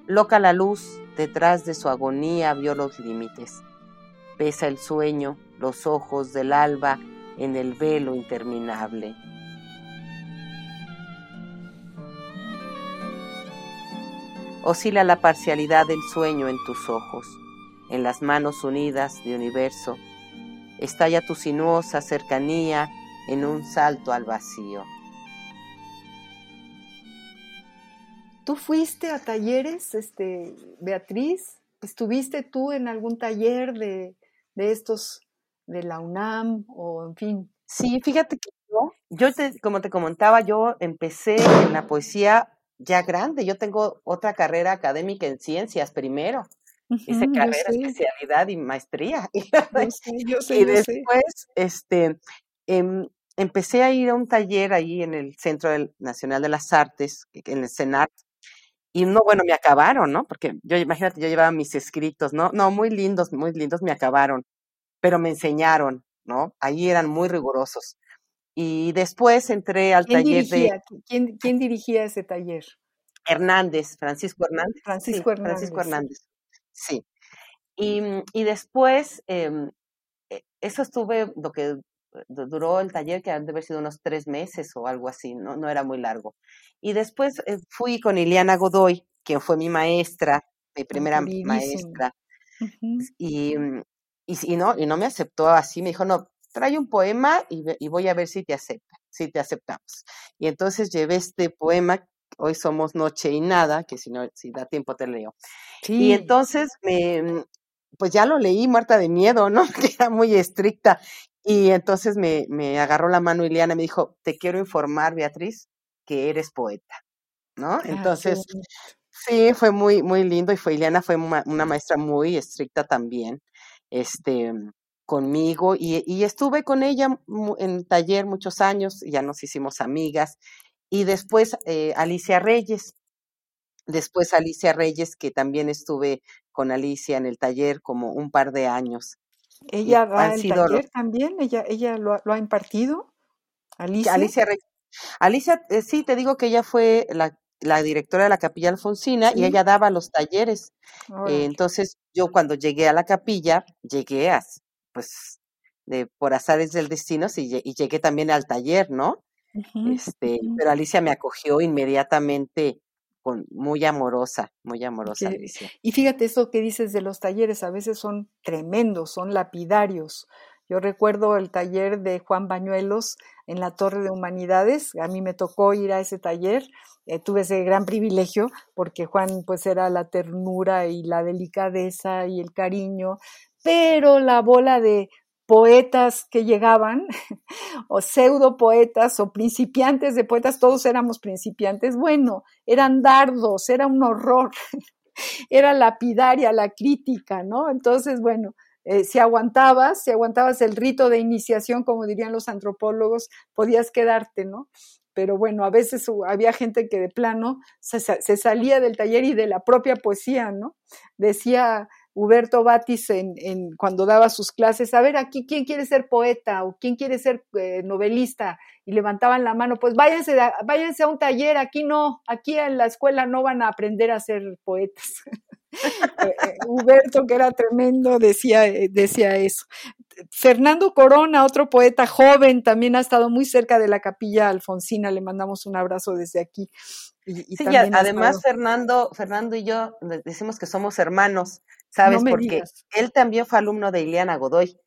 loca la luz, detrás de su agonía vio los límites. Pesa el sueño, los ojos del alba en el velo interminable. Oscila la parcialidad del sueño en tus ojos, en las manos unidas de universo. Estalla tu sinuosa cercanía en un salto al vacío. ¿Tú fuiste a talleres, este, Beatriz? ¿Estuviste tú en algún taller de, estos de la UNAM o en fin? Sí, fíjate que yo, yo como te comentaba, yo empecé en la poesía ya grande. Yo tengo otra carrera académica en ciencias primero. Hice carrera, especialidad y maestría. y después, este, em, empecé a ir a un taller ahí en el Centro Nacional de las Artes, en el CENART, y no, bueno, me acabaron, ¿no? Porque yo, imagínate, yo llevaba mis escritos, ¿no? No, muy lindos, muy lindos, me acabaron, pero me enseñaron, ¿no? Ahí eran muy rigurosos. Y después entré al taller de... ¿quién, ¿Quién dirigía ese taller? Hernández, Francisco Hernández. Francisco Hernández. Francisco Hernández, sí. Y, y después, eh, eso estuve, lo que duró el taller, que han de haber sido unos tres meses o algo así, no, no era muy largo. Y después eh, fui con Iliana Godoy, quien fue mi maestra, mi primera maestra. y, y, no, y no me aceptó así, me dijo, no, trae un poema y, y, voy a ver si te acepta, si te aceptamos. Y entonces llevé este poema, Hoy somos Noche y Nada, que si no, si da tiempo te leo. Y entonces me, pues ya lo leí muerta de miedo, ¿no? Que era muy estricta. Y entonces me, me agarró la mano Ileana y me dijo, te quiero informar, Beatriz, que eres poeta, ¿no? entonces, sí, fue muy, muy lindo y fue, Ileana fue una, maestra muy estricta también, este, conmigo y, y estuve con ella en taller muchos años, ya nos hicimos amigas y después eh, Alicia Reyes, después Alicia Reyes, que también estuve con Alicia en el taller como un par de años. ¿Ella va el taller también? ¿Ella, ella lo, ha impartido? Alicia. Alicia, Alicia eh, sí, te digo que ella fue la, directora de la capilla Alfonsina y ella daba los talleres. Eh, entonces, yo cuando llegué a la capilla, llegué a, pues, de, por azares del destino y, y llegué también al taller, ¿no? este, pero Alicia me acogió inmediatamente muy amorosa, muy amorosa. Y fíjate eso que dices de los talleres, a veces son tremendos, son lapidarios. Yo recuerdo el taller de Juan Bañuelos en la Torre de Humanidades, a mí me tocó ir a ese taller, eh, tuve ese gran privilegio porque Juan pues era la ternura y la delicadeza y el cariño, pero la bola de poetas que llegaban, o pseudo poetas, o principiantes de poetas, todos éramos principiantes, bueno, eran dardos, era un horror, era lapidaria la crítica, ¿no? Entonces, bueno, eh, si aguantabas, si aguantabas el rito de iniciación, como dirían los antropólogos, podías quedarte, ¿no? Pero bueno, a veces había gente que de plano se, se salía del taller y de la propia poesía, ¿no? Decía, Huberto Batis en, cuando daba sus clases, a ver, aquí quién quiere ser poeta o quién quiere ser eh, novelista, y levantaban la mano, pues váyanse, váyanse a un taller, aquí no, aquí en la escuela no van a aprender a ser poetas. Eh, eh, Huberto, que era tremendo, decía, decía eso. Fernando Corona, otro poeta joven, también ha estado muy cerca de la capilla alfonsina, le mandamos un abrazo desde aquí. Y, sí, además Fernando, Fernando y yo decimos que somos hermanos, ¿sabes? Porque él también fue alumno de Ileana Godoy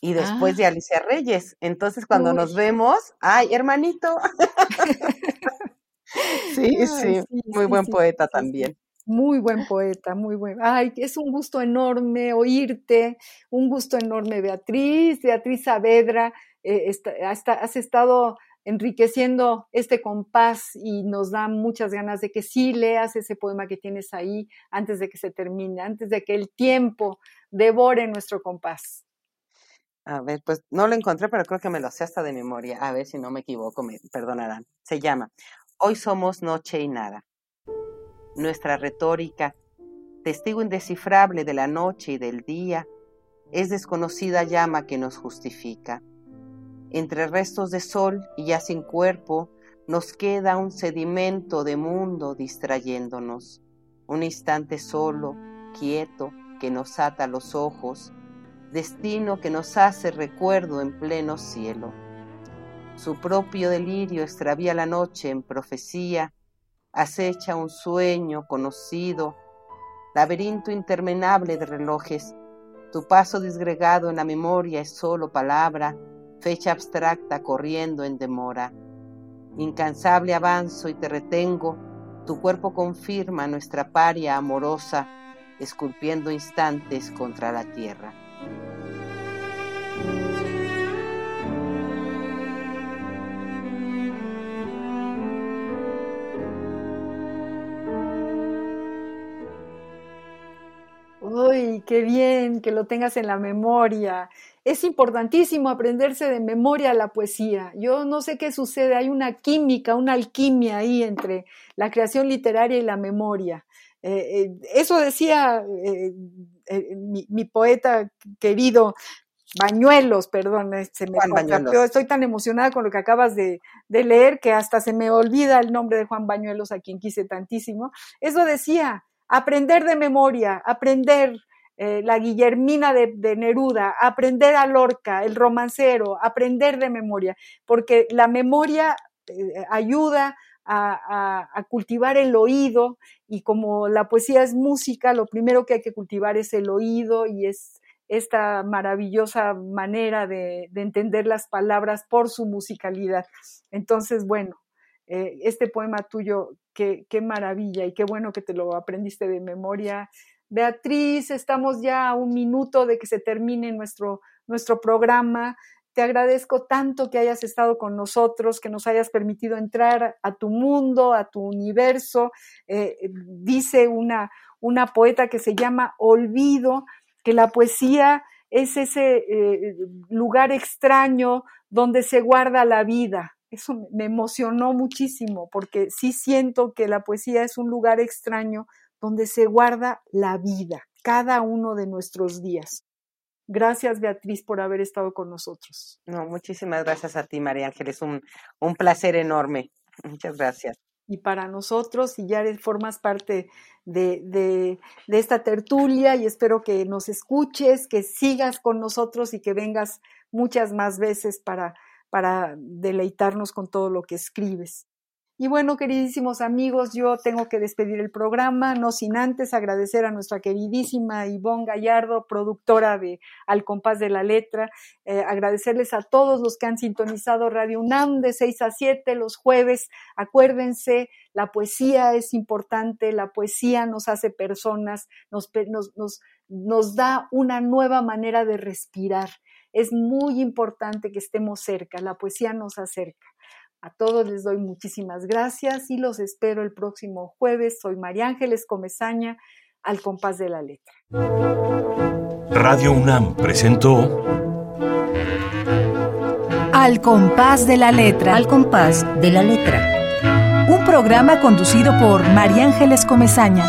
y después de ah. Alicia Reyes. Entonces, cuando nos vemos, ¡ay, hermanito! sí, sí, muy buen poeta también. Muy buen poeta, muy buen. Ay, es un gusto enorme oírte, un gusto enorme, Beatriz, Beatriz Saavedra. Eh, has estado enriqueciendo este compás y nos da muchas ganas de que sí leas ese poema que tienes ahí antes de que se termine, antes de que el tiempo devore nuestro compás. A ver, pues no lo encontré, pero creo que me lo sé hasta de memoria. A ver si no me equivoco, me perdonarán. Se llama Hoy somos noche y nada. Nuestra retórica, testigo indescifrable de la noche y del día, es desconocida llama que nos justifica entre restos de sol y ya sin cuerpo, nos queda un sedimento de mundo distrayéndonos. Un instante solo, quieto, que nos ata los ojos, destino que nos hace recuerdo en pleno cielo. Su propio delirio extravía la noche en profecía, acecha un sueño conocido, laberinto interminable de relojes. Tu paso disgregado en la memoria es solo palabra, fecha abstracta corriendo en demora. Incansable avanzo y te retengo, tu cuerpo confirma nuestra paria amorosa, esculpiendo instantes contra la tierra. Qué bien que lo tengas en la memoria! es importantísimo aprenderse de memoria la poesía. Yo no sé qué sucede, hay una química, una alquimia ahí entre la creación literaria y la memoria. Eh, eh, eso decía eh, mi, poeta querido, Bañuelos, perdón, se me estoy tan emocionada con lo que acabas de, de leer que hasta se me olvida el nombre de Juan Bañuelos, a quien quise tantísimo. Eso decía, aprender de memoria, aprender, eh, la Guillermina de, Neruda, aprender a Lorca, el romancero, aprender de memoria, porque la memoria eh, ayuda a, cultivar el oído y como la poesía es música, lo primero que hay que cultivar es el oído y es esta maravillosa manera de, entender las palabras por su musicalidad. Entonces, bueno, eh, este poema tuyo, qué, qué maravilla y qué bueno que te lo aprendiste de memoria Beatriz, estamos ya a un minuto de que se termine nuestro, nuestro programa. Te agradezco tanto que hayas estado con nosotros, que nos hayas permitido entrar a tu mundo, a tu universo. Eh, dice una, una poeta que se llama Olvido, que la poesía es ese eh, lugar extraño donde se guarda la vida. Eso me emocionó muchísimo porque sí siento que la poesía es un lugar extraño donde se guarda la vida, cada uno de nuestros días. Gracias, Beatriz, por haber estado con nosotros. No, muchísimas gracias a ti, María Ángeles. Un, un placer enorme. Muchas gracias. Y para nosotros, y ya formas parte de, de, de, esta tertulia, y espero que nos escuches, que sigas con nosotros y que vengas muchas más veces para, para deleitarnos con todo lo que escribes. Y bueno, queridísimos amigos, yo tengo que despedir el programa, no sin antes agradecer a nuestra queridísima Ivonne Gallardo, productora de Al Compás de la Letra, eh, agradecerles a todos los que han sintonizado Radio UNAM de 6 a 7 los jueves. Acuérdense, la poesía es importante, la poesía nos hace personas, nos, da una nueva manera de respirar es muy importante que estemos cerca, la poesía nos acerca. A todos les doy muchísimas gracias y los espero el próximo jueves. Soy María Ángeles Comezaña, al compás de la letra. Radio UNAM presentó Al compás de la letra. Al compás de la letra. Un programa conducido por María Ángeles Comezaña.